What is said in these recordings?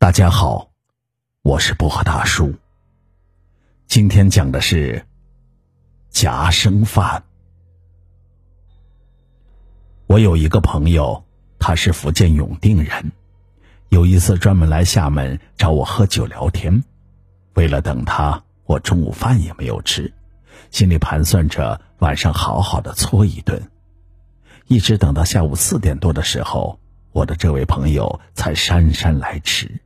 大家好，我是薄荷大叔。今天讲的是夹生饭。我有一个朋友，他是福建永定人，有一次专门来厦门找我喝酒聊天。为了等他，我中午饭也没有吃，心里盘算着晚上好好的搓一顿。一直等到下午四点多的时候，我的这位朋友才姗姗来迟。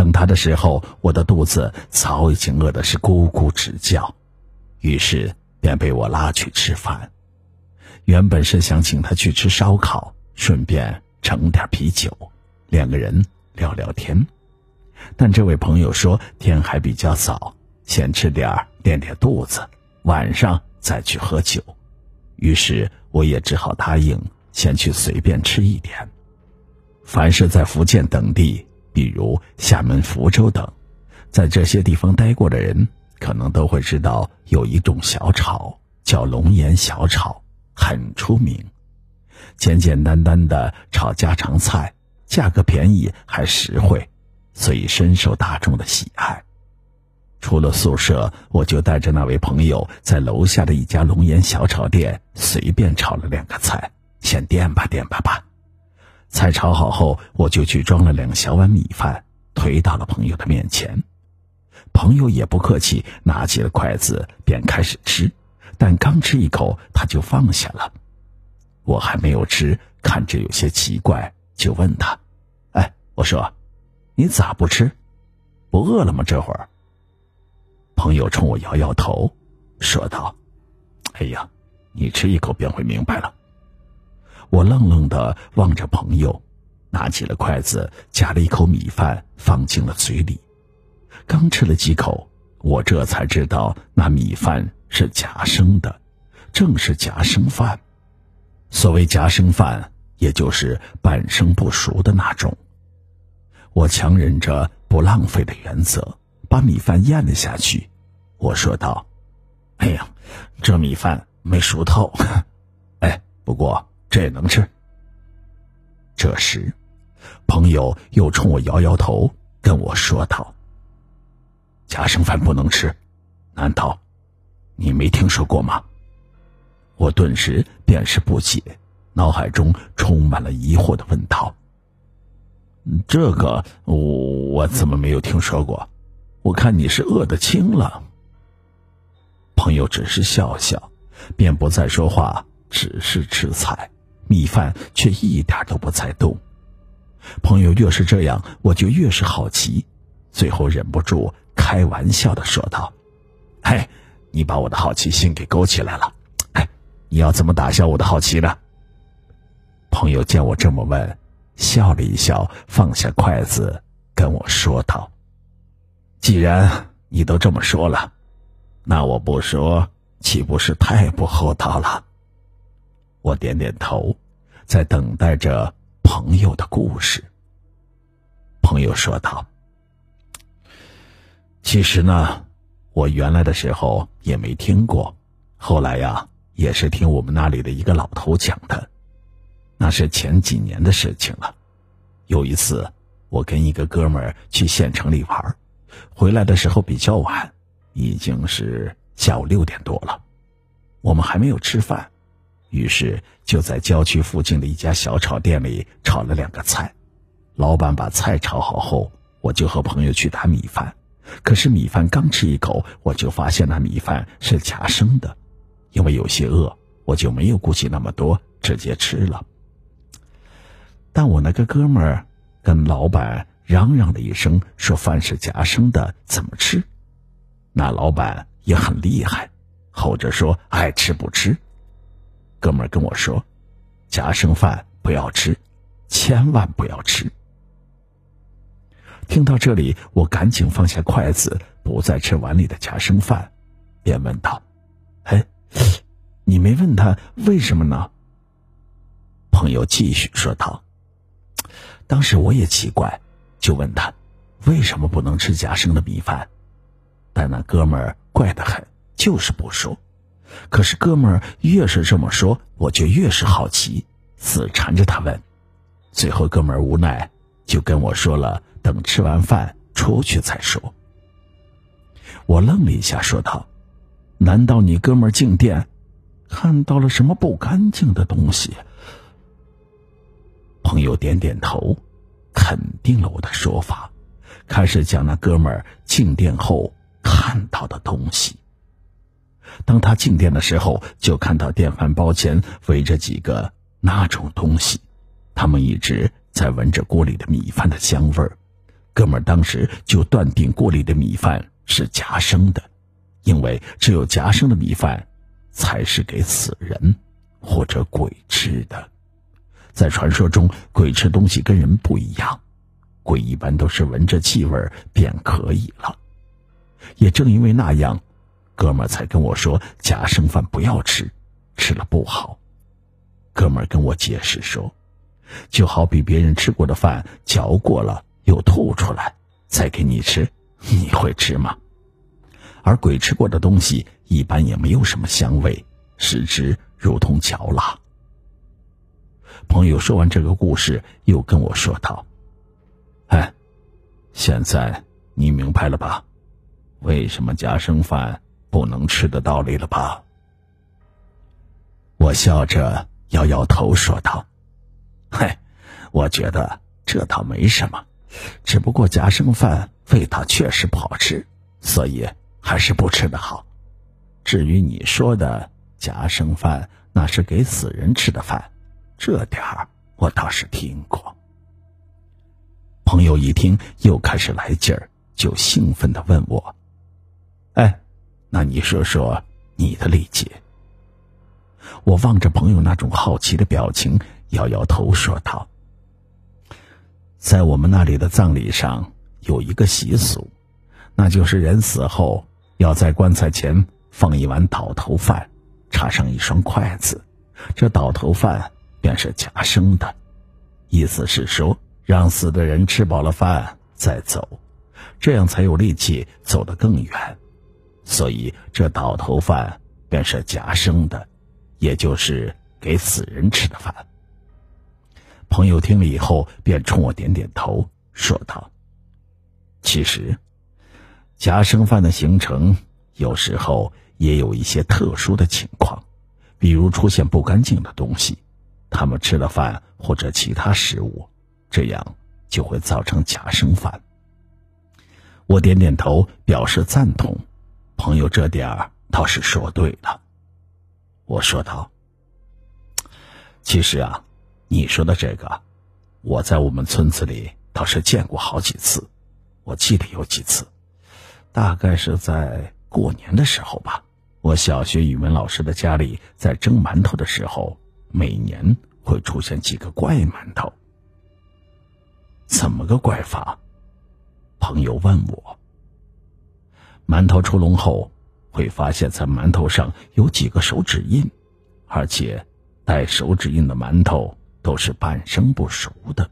等他的时候，我的肚子早已经饿的是咕咕直叫，于是便被我拉去吃饭。原本是想请他去吃烧烤，顺便整点啤酒，两个人聊聊天。但这位朋友说天还比较早，先吃点垫垫肚子，晚上再去喝酒。于是我也只好答应，先去随便吃一点。凡是在福建等地。比如厦门、福州等，在这些地方待过的人，可能都会知道有一种小炒叫龙眼小炒，很出名。简简单单的炒家常菜，价格便宜还实惠，所以深受大众的喜爱。出了宿舍，我就带着那位朋友在楼下的一家龙眼小炒店随便炒了两个菜，先垫吧垫吧吧。菜炒好后，我就去装了两小碗米饭，推到了朋友的面前。朋友也不客气，拿起了筷子便开始吃，但刚吃一口他就放下了。我还没有吃，看着有些奇怪，就问他：“哎，我说，你咋不吃？不饿了吗？这会儿？”朋友冲我摇摇头，说道：“哎呀，你吃一口便会明白了。”我愣愣的望着朋友，拿起了筷子，夹了一口米饭放进了嘴里。刚吃了几口，我这才知道那米饭是夹生的，正是夹生饭。所谓夹生饭，也就是半生不熟的那种。我强忍着不浪费的原则，把米饭咽了下去。我说道：“哎呀，这米饭没熟透。哎，不过……”这也能吃。这时，朋友又冲我摇摇头，跟我说道：“夹生饭不能吃，难道你没听说过吗？”我顿时便是不解，脑海中充满了疑惑的问道：“这个我怎么没有听说过？我看你是饿得轻了。”朋友只是笑笑，便不再说话，只是吃菜。米饭却一点都不在动，朋友越是这样，我就越是好奇，最后忍不住开玩笑的说道：“嘿，你把我的好奇心给勾起来了，哎，你要怎么打消我的好奇呢？”朋友见我这么问，笑了一笑，放下筷子，跟我说道：“既然你都这么说了，那我不说，岂不是太不厚道了？”我点点头，在等待着朋友的故事。朋友说道：“其实呢，我原来的时候也没听过，后来呀，也是听我们那里的一个老头讲的。那是前几年的事情了。有一次，我跟一个哥们儿去县城里玩，回来的时候比较晚，已经是下午六点多了，我们还没有吃饭。”于是就在郊区附近的一家小炒店里炒了两个菜。老板把菜炒好后，我就和朋友去打米饭。可是米饭刚吃一口，我就发现那米饭是夹生的。因为有些饿，我就没有顾及那么多，直接吃了。但我那个哥们儿跟老板嚷嚷了一声，说饭是夹生的，怎么吃？那老板也很厉害，吼着说爱吃不吃。哥们儿跟我说：“夹生饭不要吃，千万不要吃。”听到这里，我赶紧放下筷子，不再吃碗里的夹生饭，便问道：“哎，你没问他为什么呢？”朋友继续说道：“当时我也奇怪，就问他为什么不能吃夹生的米饭，但那哥们儿怪得很，就是不说。”可是哥们儿越是这么说，我就越是好奇，死缠着他问。最后哥们儿无奈，就跟我说了，等吃完饭出去再说。我愣了一下，说道：“难道你哥们儿进店，看到了什么不干净的东西？”朋友点点头，肯定了我的说法，开始讲那哥们儿进店后看到的东西。当他进店的时候，就看到电饭煲前围着几个那种东西，他们一直在闻着锅里的米饭的香味儿。哥们当时就断定锅里的米饭是夹生的，因为只有夹生的米饭，才是给死人或者鬼吃的。在传说中，鬼吃东西跟人不一样，鬼一般都是闻着气味便可以了。也正因为那样。哥们儿才跟我说夹生饭不要吃，吃了不好。哥们儿跟我解释说，就好比别人吃过的饭嚼过了又吐出来，再给你吃，你会吃吗？而鬼吃过的东西一般也没有什么香味，食之如同嚼蜡。朋友说完这个故事，又跟我说道：“哎，现在你明白了吧？为什么夹生饭？”不能吃的道理了吧？我笑着摇摇头说道：“嘿，我觉得这倒没什么，只不过夹生饭味道确实不好吃，所以还是不吃的好。至于你说的夹生饭，那是给死人吃的饭，这点儿我倒是听过。”朋友一听又开始来劲儿，就兴奋的问我：“哎？”那你说说你的理解。我望着朋友那种好奇的表情，摇摇头说道：“在我们那里的葬礼上有一个习俗，那就是人死后要在棺材前放一碗倒头饭，插上一双筷子，这倒头饭便是夹生的，意思是说让死的人吃饱了饭再走，这样才有力气走得更远。”所以，这倒头饭便是夹生的，也就是给死人吃的饭。朋友听了以后，便冲我点点头，说道：“其实，夹生饭的形成有时候也有一些特殊的情况，比如出现不干净的东西，他们吃了饭或者其他食物，这样就会造成夹生饭。”我点点头，表示赞同。朋友这点儿倒是说对了，我说道：“其实啊，你说的这个，我在我们村子里倒是见过好几次。我记得有几次，大概是在过年的时候吧。我小学语文老师的家里在蒸馒头的时候，每年会出现几个怪馒头。怎么个怪法？朋友问我。”馒头出笼后，会发现，在馒头上有几个手指印，而且带手指印的馒头都是半生不熟的，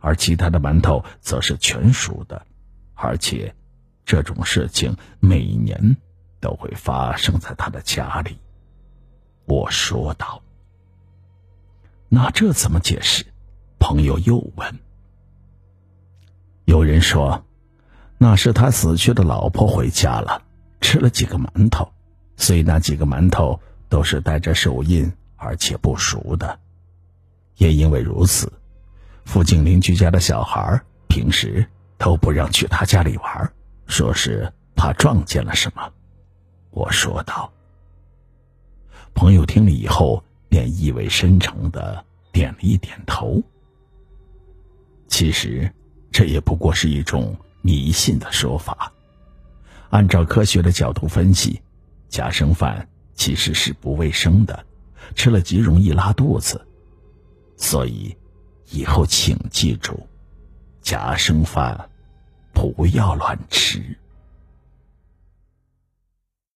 而其他的馒头则是全熟的，而且这种事情每年都会发生在他的家里。我说道：“那这怎么解释？”朋友又问：“有人说。”那是他死去的老婆回家了，吃了几个馒头，所以那几个馒头都是带着手印，而且不熟的。也因为如此，附近邻居家的小孩平时都不让去他家里玩，说是怕撞见了什么。我说道。朋友听了以后，便意味深长的点了一点头。其实，这也不过是一种。迷信的说法，按照科学的角度分析，夹生饭其实是不卫生的，吃了极容易拉肚子，所以以后请记住，夹生饭不要乱吃。